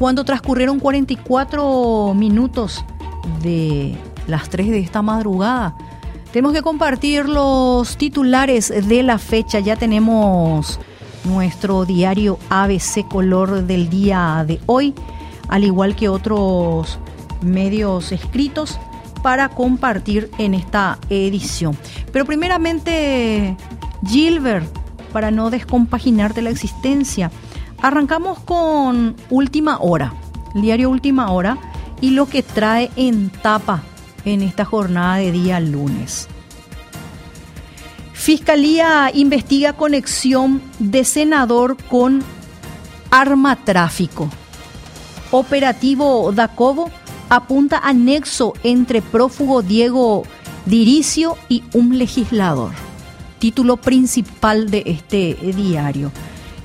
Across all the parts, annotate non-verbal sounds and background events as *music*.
cuando transcurrieron 44 minutos de las 3 de esta madrugada. Tenemos que compartir los titulares de la fecha. Ya tenemos nuestro diario ABC Color del día de hoy, al igual que otros medios escritos para compartir en esta edición. Pero primeramente, Gilbert, para no descompaginarte la existencia, arrancamos con Última Hora, el diario Última Hora, y lo que trae en tapa en esta jornada de día lunes. Fiscalía investiga conexión de senador con arma tráfico. Operativo Dacobo apunta a nexo entre prófugo Diego Diricio y un legislador. Título principal de este diario.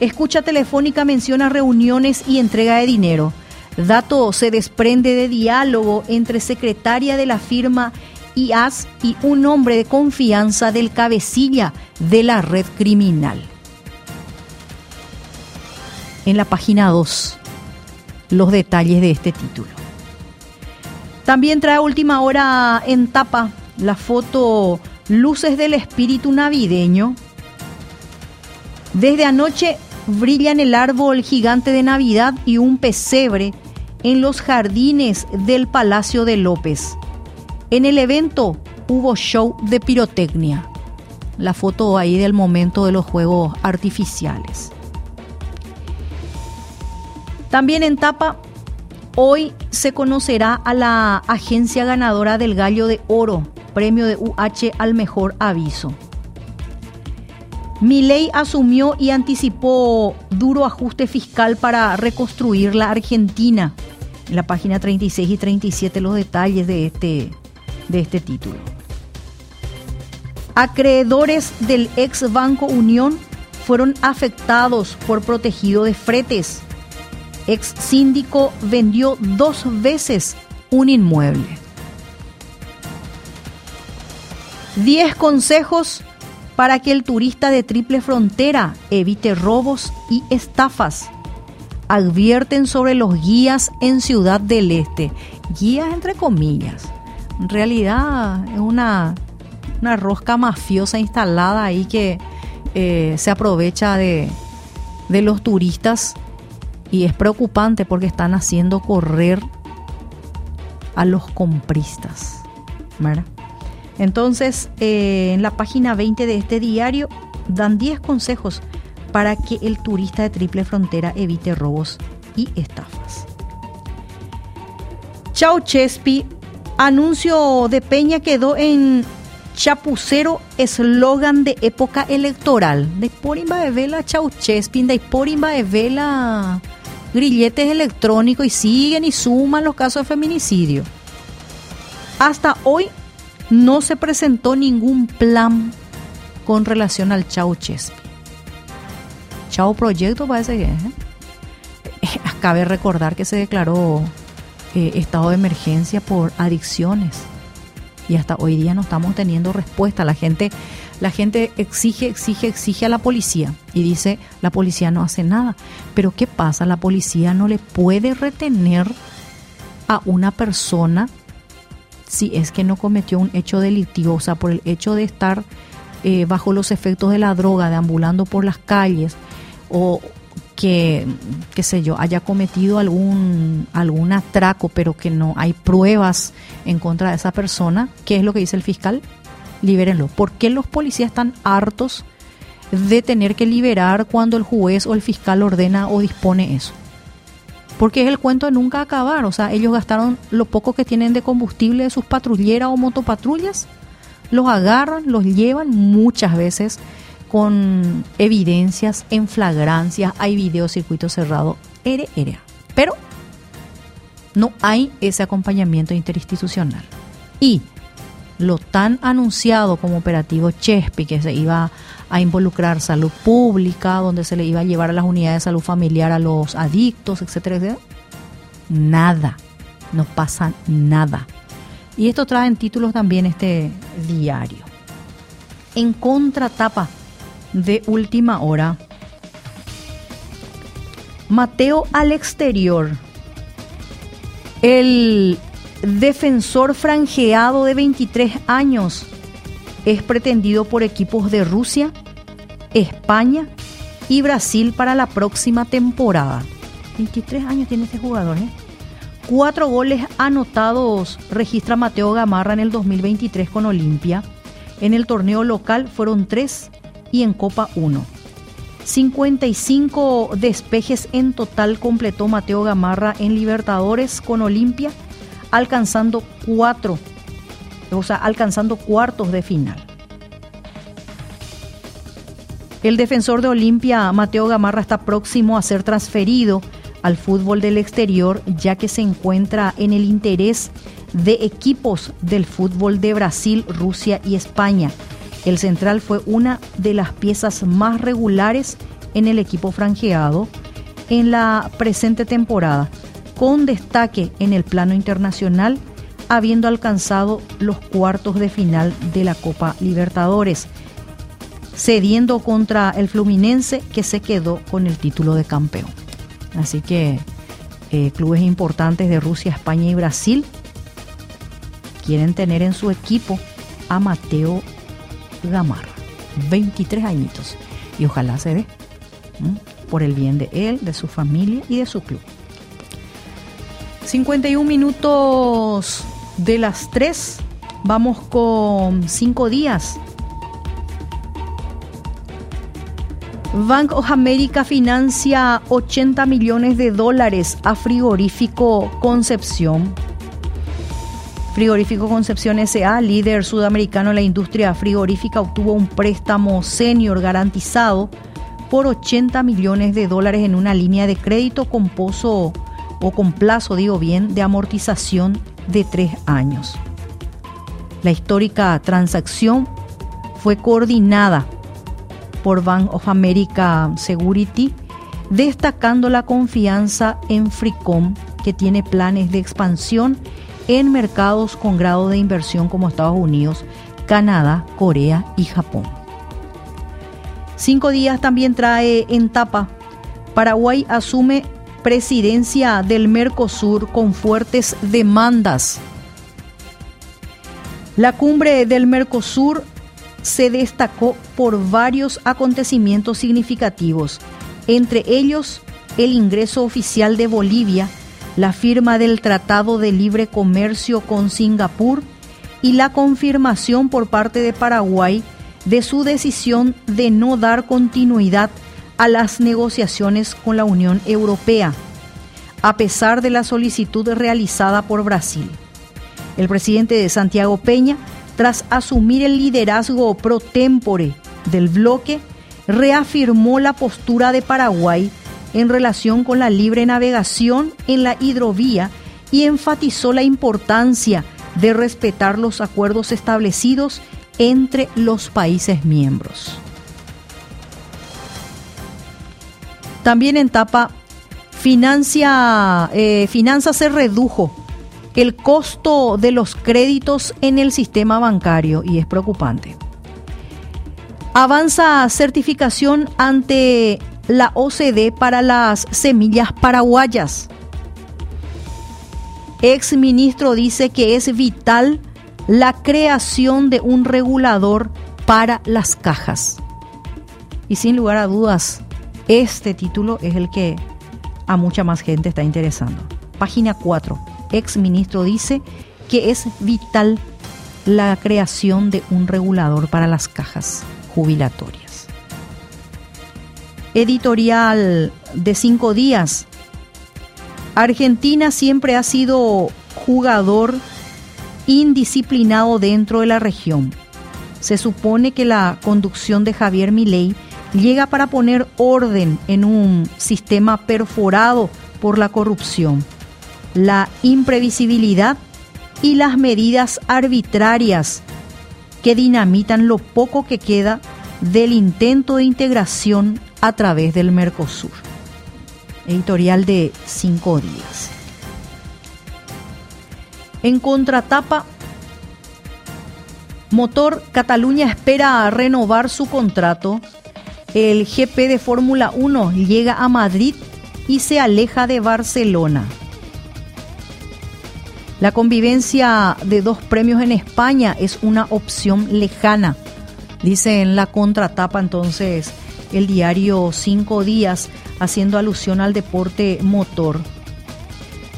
Escucha telefónica menciona reuniones y entrega de dinero. Dato se desprende de diálogo entre secretaria de la firma IAS y un hombre de confianza del cabecilla de la red criminal. En la página 2, los detalles de este título. También trae última hora en tapa la foto Luces del Espíritu Navideño. Desde anoche brillan el árbol gigante de Navidad y un pesebre en los jardines del Palacio de López. En el evento hubo show de pirotecnia. La foto ahí del momento de los juegos artificiales. También en tapa, hoy se conocerá a la agencia ganadora del Gallo de Oro, premio de UH al mejor aviso. Milei asumió y anticipó duro ajuste fiscal para reconstruir la Argentina. En la página 36 y 37 los detalles de este, de este título. Acreedores del ex Banco Unión fueron afectados por protegido de fretes. Ex síndico vendió dos veces un inmueble. 10 consejos para que el turista de triple frontera evite robos y estafas. Advierten sobre los guías en Ciudad del Este. Guías entre comillas. En realidad es una, una rosca mafiosa instalada ahí que eh, se aprovecha de, de los turistas y es preocupante porque están haciendo correr a los compristas. ¿verdad? Entonces, eh, en la página 20 de este diario dan 10 consejos para que el turista de triple frontera evite robos y estafas. Chau Chespi, anuncio de Peña quedó en chapucero eslogan de época electoral. De porimba de vela Chau Chespi, de porimba de vela grilletes electrónicos y siguen y suman los casos de feminicidio. Hasta hoy no se presentó ningún plan con relación al Chau Chespi. Chau Proyecto parece que... ¿eh? *laughs* Cabe recordar que se declaró eh, estado de emergencia por adicciones y hasta hoy día no estamos teniendo respuesta. La gente, la gente exige, exige, exige a la policía y dice la policía no hace nada. Pero ¿qué pasa? La policía no le puede retener a una persona si es que no cometió un hecho delictivo, o sea, por el hecho de estar eh, bajo los efectos de la droga, deambulando por las calles, o que, qué sé yo, haya cometido algún, algún atraco, pero que no hay pruebas en contra de esa persona, ¿qué es lo que dice el fiscal? Libérenlo. ¿Por qué los policías están hartos de tener que liberar cuando el juez o el fiscal ordena o dispone eso? Porque es el cuento de nunca acabar. O sea, ellos gastaron lo poco que tienen de combustible de sus patrulleras o motopatrullas, los agarran, los llevan muchas veces con evidencias en flagrancias, hay video circuito cerrado, ere, ere. Pero no hay ese acompañamiento interinstitucional. Y lo tan anunciado como operativo Chespi, que se iba a involucrar salud pública, donde se le iba a llevar a las unidades de salud familiar a los adictos, etcétera, etcétera. Nada, no pasa nada. Y esto trae en títulos también este diario. En contratapa de última hora, Mateo al exterior. El defensor franjeado de 23 años es pretendido por equipos de Rusia, España y Brasil para la próxima temporada. 23 años tiene este jugador, ¿eh? Cuatro goles anotados registra Mateo Gamarra en el 2023 con Olimpia. En el torneo local fueron tres y en Copa 1. 55 despejes en total completó Mateo Gamarra en Libertadores con Olimpia, alcanzando cuatro, alcanzando cuartos de final. El defensor de Olimpia, Mateo Gamarra, está próximo a ser transferido al fútbol del exterior, ya que se encuentra en el interés de equipos del fútbol de Brasil, Rusia y España. El central fue una de las piezas más regulares en el equipo franjeado en la presente temporada, con destaque en el plano internacional, habiendo alcanzado los cuartos de final de la Copa Libertadores, cediendo contra el Fluminense que se quedó con el título de campeón. Así que eh, clubes importantes de Rusia, España y Brasil quieren tener en su equipo a Mateo Gamarra, 23 añitos. Y ojalá se dé por el bien de él, de su familia y de su club. 51 minutos de las 3. Vamos con 5 días Bank of America financia 80 millones de dólares a Frigorífico Concepción. Frigorífico Concepción SA, líder sudamericano en la industria frigorífica, obtuvo un préstamo senior garantizado por 80 millones de dólares en una línea de crédito con pozo o con plazo, digo bien, de amortización de tres años. La histórica transacción fue coordinada por Bank of America Security, destacando la confianza en Fricom, que tiene planes de expansión en mercados con grado de inversión como Estados Unidos, Canadá, Corea y Japón. Cinco días también trae en tapa. Paraguay asume presidencia del Mercosur con fuertes demandas. La cumbre del Mercosur se destacó por varios acontecimientos significativos, entre ellos el ingreso oficial de Bolivia, la firma del Tratado de Libre Comercio con Singapur y la confirmación por parte de Paraguay de su decisión de no dar continuidad a las negociaciones con la Unión Europea, a pesar de la solicitud realizada por Brasil. El presidente de Santiago Peña tras asumir el liderazgo pro tempore del bloque, reafirmó la postura de Paraguay en relación con la libre navegación en la hidrovía y enfatizó la importancia de respetar los acuerdos establecidos entre los países miembros. También en tapa, financia, eh, se redujo el costo de los créditos en el sistema bancario y es preocupante. Avanza certificación ante la OCDE para las semillas paraguayas. Ex ministro dice que es vital la creación de un regulador para las cajas. Y sin lugar a dudas, este título es el que a mucha más gente está interesando. Página 4 ex ministro dice que es vital la creación de un regulador para las cajas jubilatorias. Editorial de cinco días. Argentina siempre ha sido jugador indisciplinado dentro de la región. Se supone que la conducción de Javier Milei llega para poner orden en un sistema perforado por la corrupción la imprevisibilidad y las medidas arbitrarias que dinamitan lo poco que queda del intento de integración a través del Mercosur. Editorial de cinco días. En contratapa, Motor Cataluña espera renovar su contrato. El GP de Fórmula 1 llega a Madrid y se aleja de Barcelona. La convivencia de dos premios en España es una opción lejana, dice en la contratapa entonces el diario Cinco Días, haciendo alusión al deporte motor.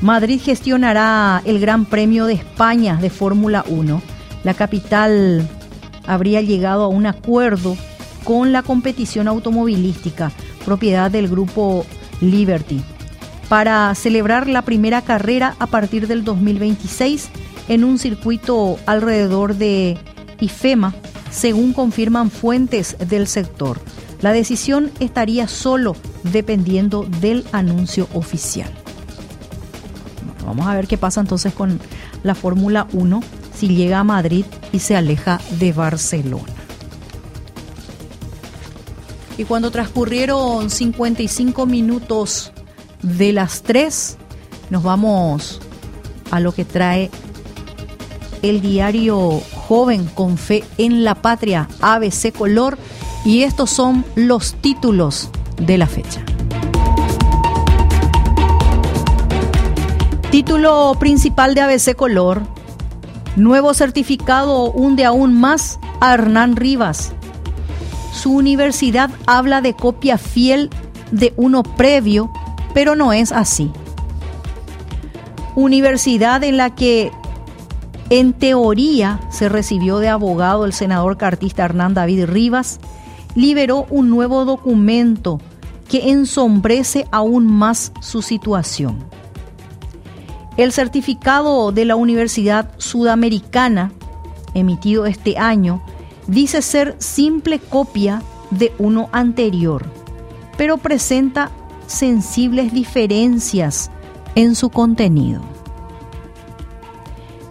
Madrid gestionará el Gran Premio de España de Fórmula 1. La capital habría llegado a un acuerdo con la competición automovilística, propiedad del grupo Liberty, para celebrar la primera carrera a partir del 2026 en un circuito alrededor de IFEMA, según confirman fuentes del sector. La decisión estaría solo dependiendo del anuncio oficial. Vamos a ver qué pasa entonces con la Fórmula 1 si llega a Madrid y se aleja de Barcelona. Y cuando transcurrieron 55 minutos de las 3, nos vamos a lo que trae el diario Joven con Fe en la Patria, ABC Color, y estos son los títulos de la fecha. Título principal de ABC Color. Nuevo certificado hunde aún más a Hernán Rivas. Su universidad habla de copia fiel de uno previo, pero no es así. Universidad en la que en teoría se recibió de abogado el senador cartista Hernán David Rivas, liberó un nuevo documento que ensombrece aún más su situación. El certificado de la Universidad Sudamericana, emitido este año, dice ser simple copia de uno anterior, pero presenta sensibles diferencias en su contenido.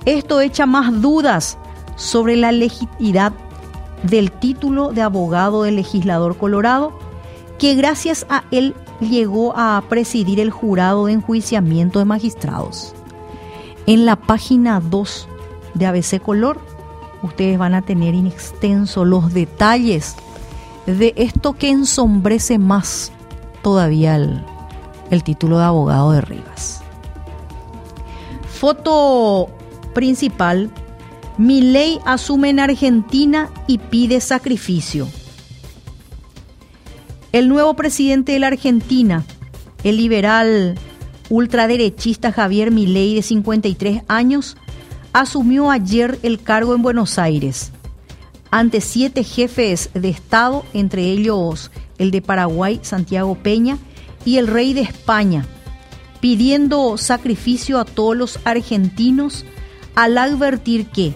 Esto echa más dudas sobre la legitimidad del título de abogado del legislador colorado, que gracias a él llegó a presidir el jurado de enjuiciamiento de magistrados. En la página 2 de ABC Color, ustedes van a tener en extenso los detalles de esto que ensombrece más todavía el, el título de abogado de Rivas. Foto principal, ley asume en Argentina y pide sacrificio. El nuevo presidente de la Argentina, el liberal ultraderechista Javier Milei, de 53 años, asumió ayer el cargo en Buenos Aires ante siete jefes de Estado, entre ellos el de Paraguay, Santiago Peña, y el rey de España, pidiendo sacrificio a todos los argentinos al advertir que,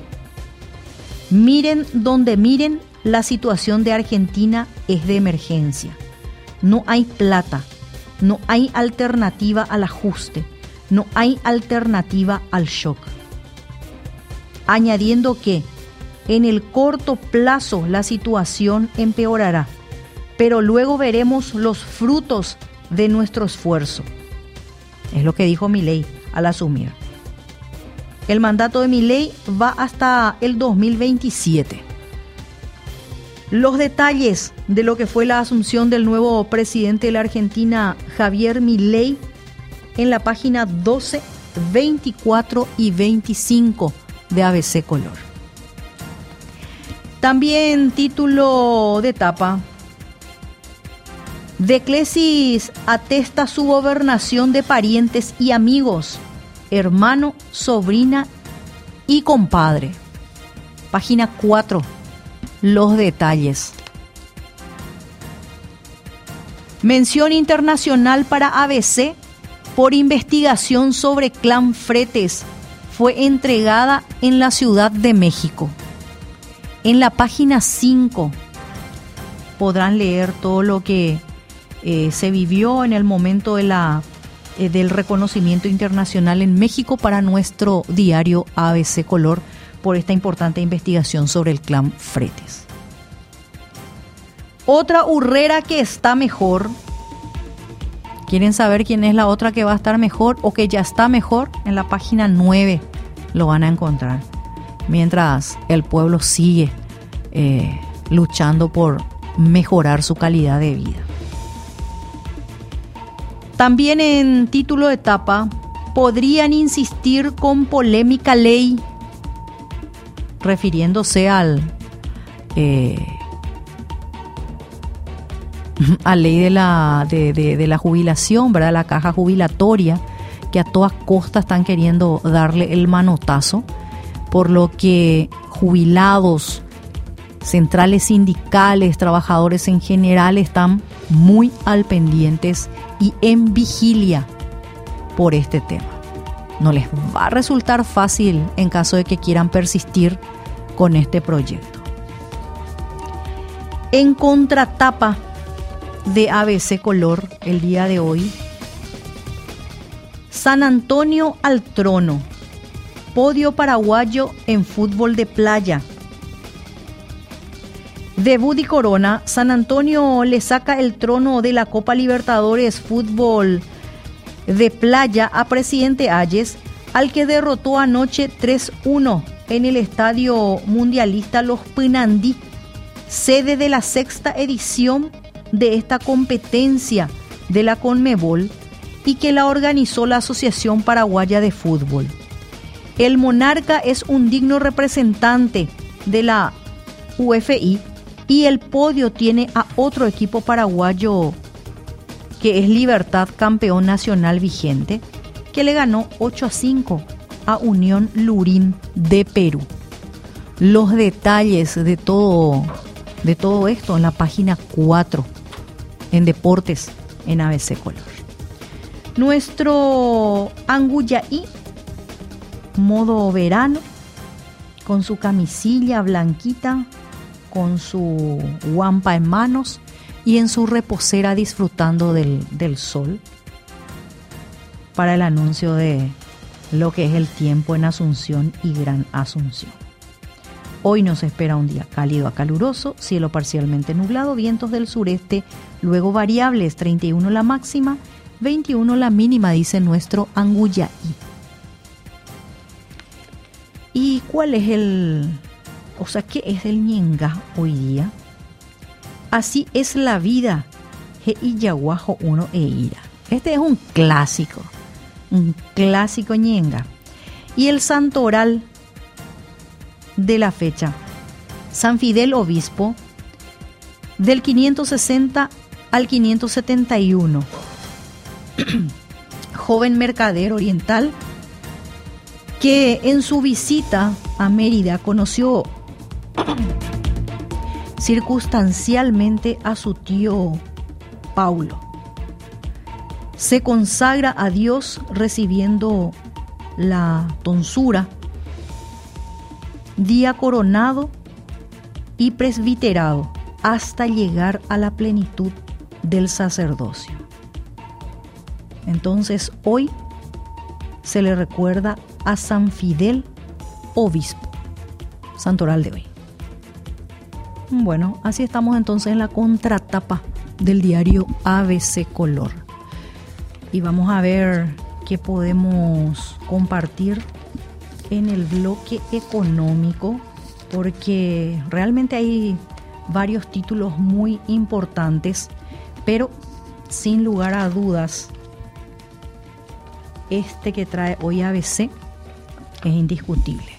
miren donde miren, la situación de Argentina es de emergencia. No hay plata, no hay alternativa al ajuste, no hay alternativa al shock. Añadiendo que en el corto plazo la situación empeorará, pero luego veremos los frutos de nuestro esfuerzo. Es lo que dijo Milei al asumir. El mandato de Milei va hasta el 2027. Los detalles de lo que fue la asunción del nuevo presidente de la Argentina, Javier Milei, en la página 12, 24 y 25 de ABC Color. También título de etapa. Declesis atesta su gobernación de parientes y amigos, hermano, sobrina y compadre. Página 4 los detalles. Mención internacional para ABC por investigación sobre clan Fretes fue entregada en la Ciudad de México. En la página 5 podrán leer todo lo que eh, se vivió en el momento de la, eh, del reconocimiento internacional en México para nuestro diario ABC Color por esta importante investigación sobre el clan Fretes. Otra urrera que está mejor. ¿Quieren saber quién es la otra que va a estar mejor o que ya está mejor? En la página 9 lo van a encontrar. Mientras el pueblo sigue eh, luchando por mejorar su calidad de vida. También en título de etapa, podrían insistir con polémica ley, refiriéndose al eh, *laughs* a ley de la, de, de, la jubilación, ¿verdad? La caja jubilatoria, que a todas costas están queriendo darle el manotazo, por lo que jubilados, centrales sindicales, trabajadores en general están muy al pendientes y en vigilia por este tema. No les va a resultar fácil en caso de que quieran persistir con este proyecto. En contratapa de ABC Color el día de hoy, San Antonio al trono, podio paraguayo en fútbol de playa. Debut y corona, San Antonio le saca el trono de la Copa Libertadores Fútbol de Playa a Presidente Ayes, al que derrotó anoche 3-1 en el Estadio Mundialista Los Pinandí, sede de la sexta edición de esta competencia de la Conmebol y que la organizó la Asociación Paraguaya de Fútbol. El monarca es un digno representante de la UFI y el podio tiene a otro equipo paraguayo que es Libertad, campeón nacional vigente, que le ganó 8 a 5 a Unión Lurín de Perú. Los detalles de todo, de todo esto en la página 4 en deportes en ABC Color. Nuestro Anguyaí, modo verano, con su camisilla blanquita, con su guampa en manos y en su reposera disfrutando del, del sol para el anuncio de lo que es el tiempo en Asunción y Gran Asunción. Hoy nos espera un día cálido a caluroso, cielo parcialmente nublado, vientos del sureste, luego variables, 31 la máxima, 21 la mínima, dice nuestro Anguyaí. ¿Y cuál es el, o sea, qué es el ñenga hoy día? Así es la vida, he yaguajo uno e ira. Este es un clásico, un clásico ñenga. Y el santoral de la fecha. San Fidel Obispo, del 560 al 571. Joven mercader oriental que en su visita a Mérida conoció circunstancialmente a su tío Paulo. Se consagra a Dios recibiendo la tonsura día coronado y presbiterado hasta llegar a la plenitud del sacerdocio. Entonces hoy se le recuerda a San Fidel, obispo, santoral de hoy. Bueno, así estamos entonces en la contratapa del diario ABC Color. Y vamos a ver qué podemos compartir en el bloque económico porque realmente hay varios títulos muy importantes, pero sin lugar a dudas, este que trae hoy ABC es indiscutible.